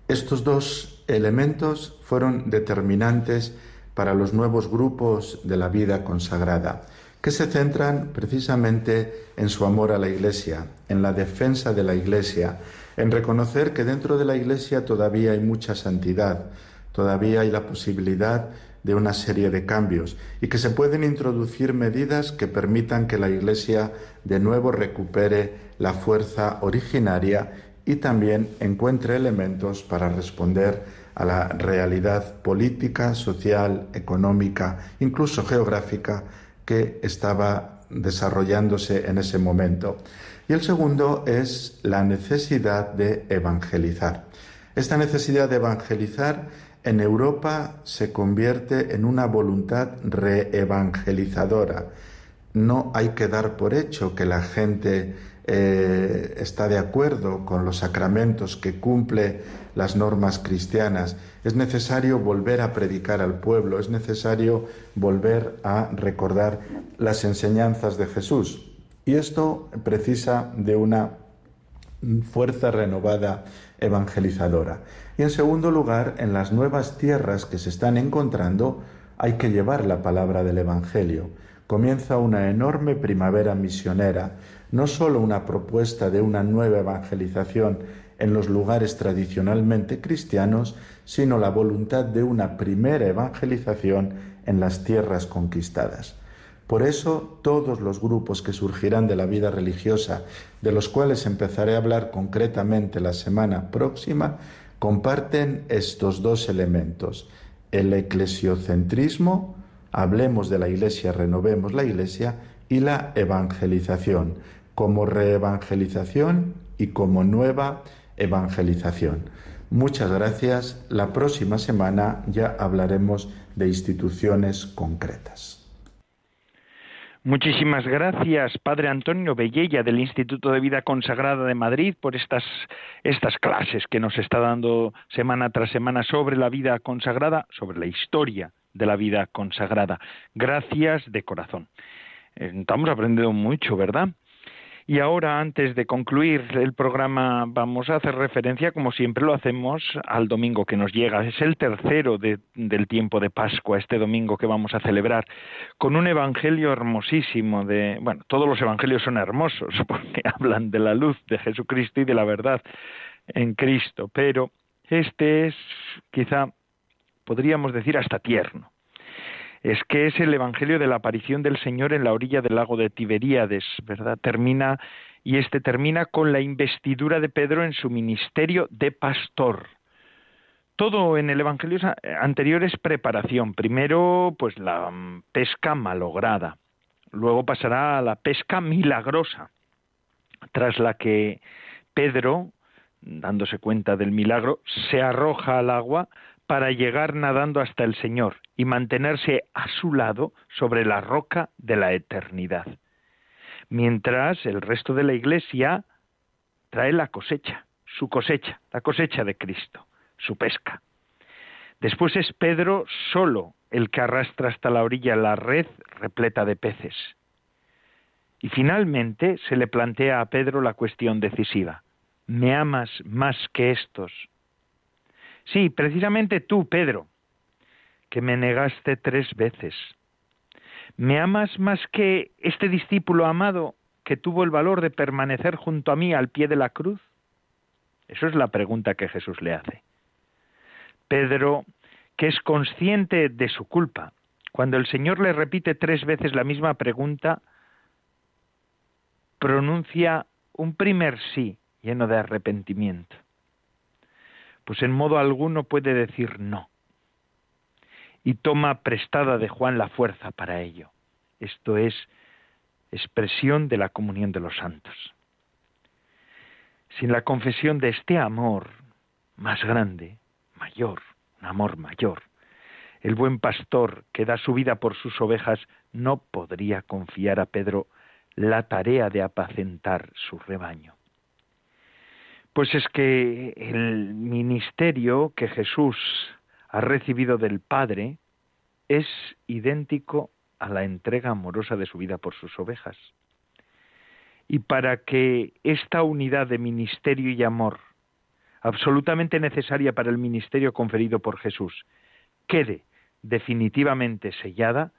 Estos dos elementos fueron determinantes para los nuevos grupos de la vida consagrada, que se centran precisamente en su amor a la Iglesia, en la defensa de la Iglesia, en reconocer que dentro de la Iglesia todavía hay mucha santidad, todavía hay la posibilidad de una serie de cambios y que se pueden introducir medidas que permitan que la Iglesia de nuevo recupere la fuerza originaria y también encuentre elementos para responder a la realidad política, social, económica, incluso geográfica que estaba desarrollándose en ese momento. Y el segundo es la necesidad de evangelizar. Esta necesidad de evangelizar en Europa se convierte en una voluntad reevangelizadora. No hay que dar por hecho que la gente eh, está de acuerdo con los sacramentos, que cumple las normas cristianas. Es necesario volver a predicar al pueblo, es necesario volver a recordar las enseñanzas de Jesús. Y esto precisa de una fuerza renovada evangelizadora. Y en segundo lugar, en las nuevas tierras que se están encontrando, hay que llevar la palabra del Evangelio. Comienza una enorme primavera misionera, no sólo una propuesta de una nueva evangelización en los lugares tradicionalmente cristianos, sino la voluntad de una primera evangelización en las tierras conquistadas. Por eso todos los grupos que surgirán de la vida religiosa, de los cuales empezaré a hablar concretamente la semana próxima, comparten estos dos elementos, el eclesiocentrismo, hablemos de la Iglesia, renovemos la Iglesia, y la evangelización, como reevangelización y como nueva evangelización. Muchas gracias. La próxima semana ya hablaremos de instituciones concretas. Muchísimas gracias, Padre Antonio Bellella del Instituto de Vida Consagrada de Madrid, por estas, estas clases que nos está dando semana tras semana sobre la vida consagrada, sobre la historia de la vida consagrada. Gracias de corazón. Eh, estamos aprendiendo mucho, ¿verdad? Y ahora, antes de concluir el programa, vamos a hacer referencia, como siempre lo hacemos, al domingo que nos llega. Es el tercero del tiempo de Pascua, este domingo que vamos a celebrar, con un evangelio hermosísimo de, bueno, todos los evangelios son hermosos, *laughs* porque hablan de la luz de Jesucristo y de la verdad en Cristo, pero este es quizá, podríamos decir, hasta tierno es que es el Evangelio de la aparición del Señor en la orilla del lago de Tiberíades, ¿verdad? Termina y este termina con la investidura de Pedro en su ministerio de pastor. Todo en el Evangelio anterior es preparación. Primero, pues la mm, pesca malograda. Luego pasará a la pesca milagrosa, tras la que Pedro, dándose cuenta del milagro, se arroja al agua para llegar nadando hasta el Señor y mantenerse a su lado sobre la roca de la eternidad. Mientras el resto de la Iglesia trae la cosecha, su cosecha, la cosecha de Cristo, su pesca. Después es Pedro solo el que arrastra hasta la orilla la red repleta de peces. Y finalmente se le plantea a Pedro la cuestión decisiva. ¿Me amas más que estos? Sí, precisamente tú, Pedro, que me negaste tres veces. ¿Me amas más que este discípulo amado que tuvo el valor de permanecer junto a mí al pie de la cruz? Eso es la pregunta que Jesús le hace. Pedro, que es consciente de su culpa, cuando el Señor le repite tres veces la misma pregunta, pronuncia un primer sí lleno de arrepentimiento pues en modo alguno puede decir no. Y toma prestada de Juan la fuerza para ello. Esto es expresión de la comunión de los santos. Sin la confesión de este amor más grande, mayor, un amor mayor, el buen pastor que da su vida por sus ovejas no podría confiar a Pedro la tarea de apacentar su rebaño. Pues es que el ministerio que Jesús ha recibido del Padre es idéntico a la entrega amorosa de su vida por sus ovejas. Y para que esta unidad de ministerio y amor, absolutamente necesaria para el ministerio conferido por Jesús, quede definitivamente sellada,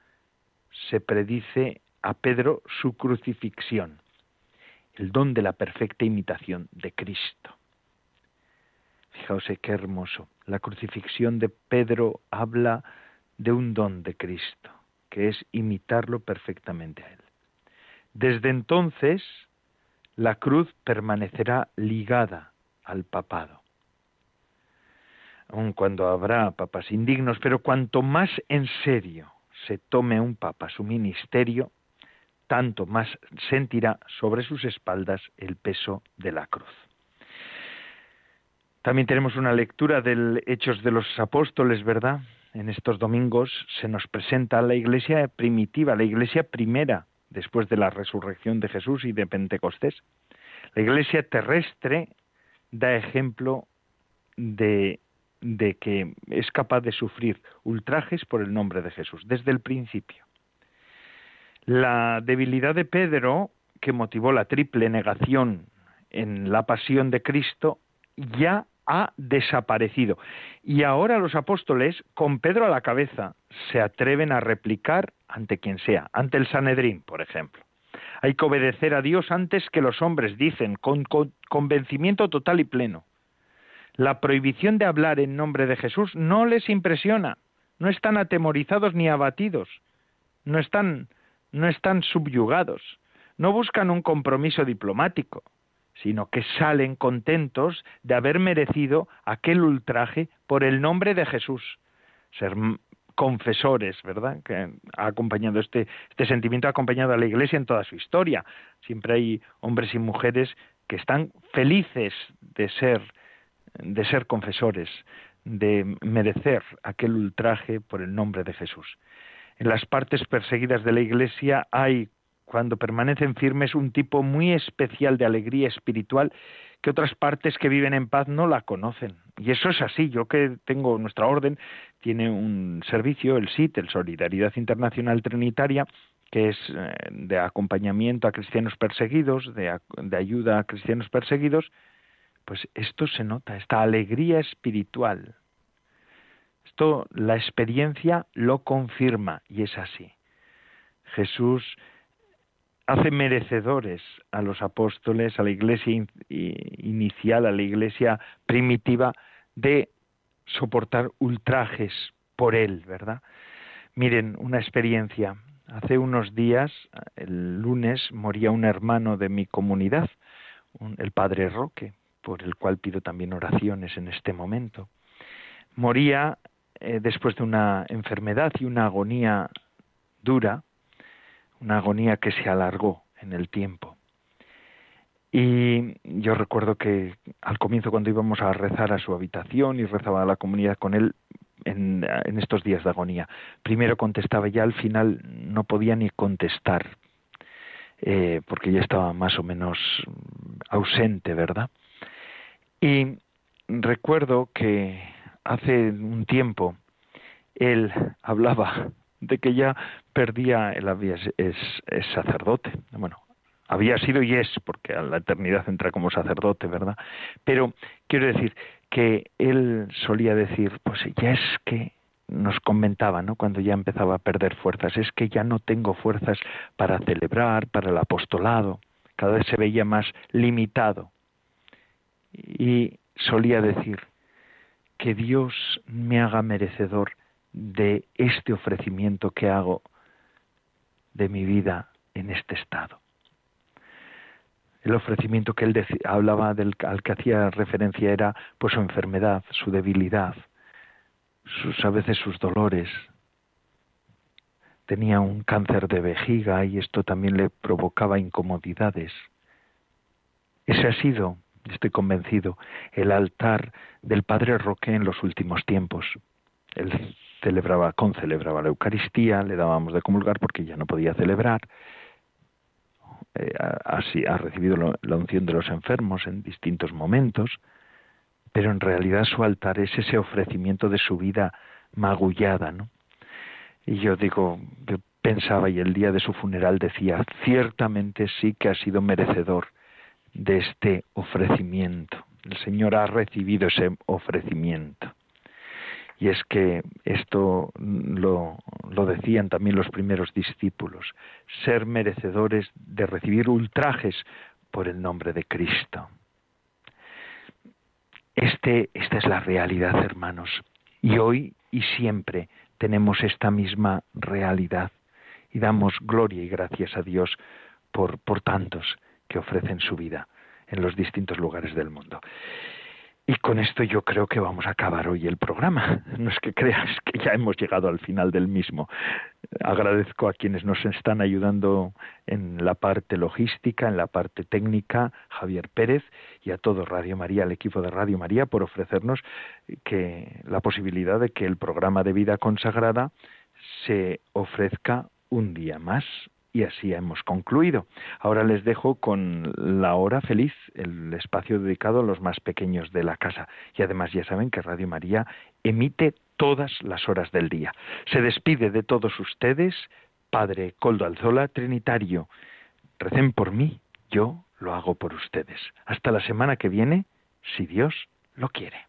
se predice a Pedro su crucifixión el don de la perfecta imitación de Cristo. Fijaos qué hermoso. La crucifixión de Pedro habla de un don de Cristo, que es imitarlo perfectamente a Él. Desde entonces, la cruz permanecerá ligada al papado. Aun cuando habrá papas indignos, pero cuanto más en serio se tome un papa su ministerio, tanto más sentirá sobre sus espaldas el peso de la cruz. También tenemos una lectura del Hechos de los Apóstoles, ¿verdad? En estos domingos se nos presenta la iglesia primitiva, la iglesia primera, después de la resurrección de Jesús y de Pentecostés. La Iglesia terrestre da ejemplo de, de que es capaz de sufrir ultrajes por el nombre de Jesús, desde el principio. La debilidad de Pedro, que motivó la triple negación en la pasión de Cristo, ya ha desaparecido. Y ahora los apóstoles, con Pedro a la cabeza, se atreven a replicar ante quien sea, ante el Sanedrín, por ejemplo. Hay que obedecer a Dios antes que los hombres, dicen, con, convencimiento total y pleno. La prohibición de hablar en nombre de Jesús no les impresiona, no están atemorizados ni abatidos, no están, no están subyugados, no buscan un compromiso diplomático, sino que salen contentos de haber merecido aquel ultraje por el nombre de Jesús. Ser confesores, ¿verdad? Que ha acompañado este, este sentimiento ha acompañado a la Iglesia en toda su historia. Siempre hay hombres y mujeres que están felices de ser de ser confesores, de merecer aquel ultraje por el nombre de Jesús. En las partes perseguidas de la Iglesia hay cuando permanecen firmes, un tipo muy especial de alegría espiritual que otras partes que viven en paz no la conocen. Y eso es así. Yo que tengo nuestra orden, tiene un servicio, el SIT, el Solidaridad Internacional Trinitaria, que es eh, de acompañamiento a cristianos perseguidos, de, de ayuda a cristianos perseguidos, pues esto se nota, esta alegría espiritual. Esto la experiencia lo confirma y es así. Jesús hace merecedores a los apóstoles, a la iglesia inicial, a la iglesia primitiva, de soportar ultrajes por él, ¿verdad? Miren, una experiencia. Hace unos días, el lunes, moría un hermano de mi comunidad, el padre Roque, por el cual pido también oraciones en este momento. Moría eh, después de una enfermedad y una agonía dura, una agonía que se alargó en el tiempo. Y yo recuerdo que al comienzo cuando íbamos a rezar a su habitación y rezaba a la comunidad con él en, estos días de agonía, primero contestaba ya al final no podía ni contestar eh, porque ya estaba más o menos ausente, ¿verdad? Y recuerdo que hace un tiempo él hablaba de que ya perdía, él había, es, es, sacerdote, bueno, había sido y es, porque a la eternidad entra como sacerdote, ¿verdad? Pero quiero decir que él solía decir, pues ya es que nos comentaba, ¿no? Cuando ya empezaba a perder fuerzas, es que ya no tengo fuerzas para celebrar, para el apostolado, cada vez se veía más limitado. Y solía decir, que Dios me haga merecedor de este ofrecimiento que hago de mi vida en este estado. El ofrecimiento que él hablaba al que hacía referencia era pues su enfermedad, su debilidad, sus a veces sus dolores. Tenía un cáncer de vejiga y esto también le provocaba incomodidades. Ese ha sido, estoy convencido, el altar del Padre Roque en los últimos tiempos. Él celebraba, concelebraba la Eucaristía, le dábamos de comulgar porque ya no podía celebrar. Eh, así ha recibido la unción de los enfermos en distintos momentos, pero en realidad su altar es ese ofrecimiento de su vida magullada, ¿no? Y yo digo, pensaba y el día de su funeral decía, ciertamente sí que ha sido merecedor de este ofrecimiento. El Señor ha recibido ese ofrecimiento. Y es que esto lo, lo, decían también los primeros discípulos, ser merecedores de recibir ultrajes por el nombre de Cristo. Este, esta es la realidad, hermanos. Y hoy y siempre tenemos esta misma realidad. Y damos gloria y gracias a Dios por, por tantos que ofrecen su vida en los distintos lugares del mundo. Y con esto yo creo que vamos a acabar hoy el programa. *laughs* No es que creas que ya hemos llegado al final del mismo. Agradezco a quienes nos están ayudando en la parte logística, en la parte técnica, Javier Pérez, y a todo Radio María, al equipo de Radio María, por ofrecernos que la posibilidad de que el programa de vida consagrada se ofrezca un día más Y así hemos concluido. Ahora les dejo con la hora feliz, el espacio dedicado a los más pequeños de la casa. Y además ya saben que Radio María emite todas las horas del día. Se despide de todos ustedes, Padre Coldo Alzola, Trinitario. Recen por mí, yo lo hago por ustedes. Hasta la semana que viene, si Dios lo quiere.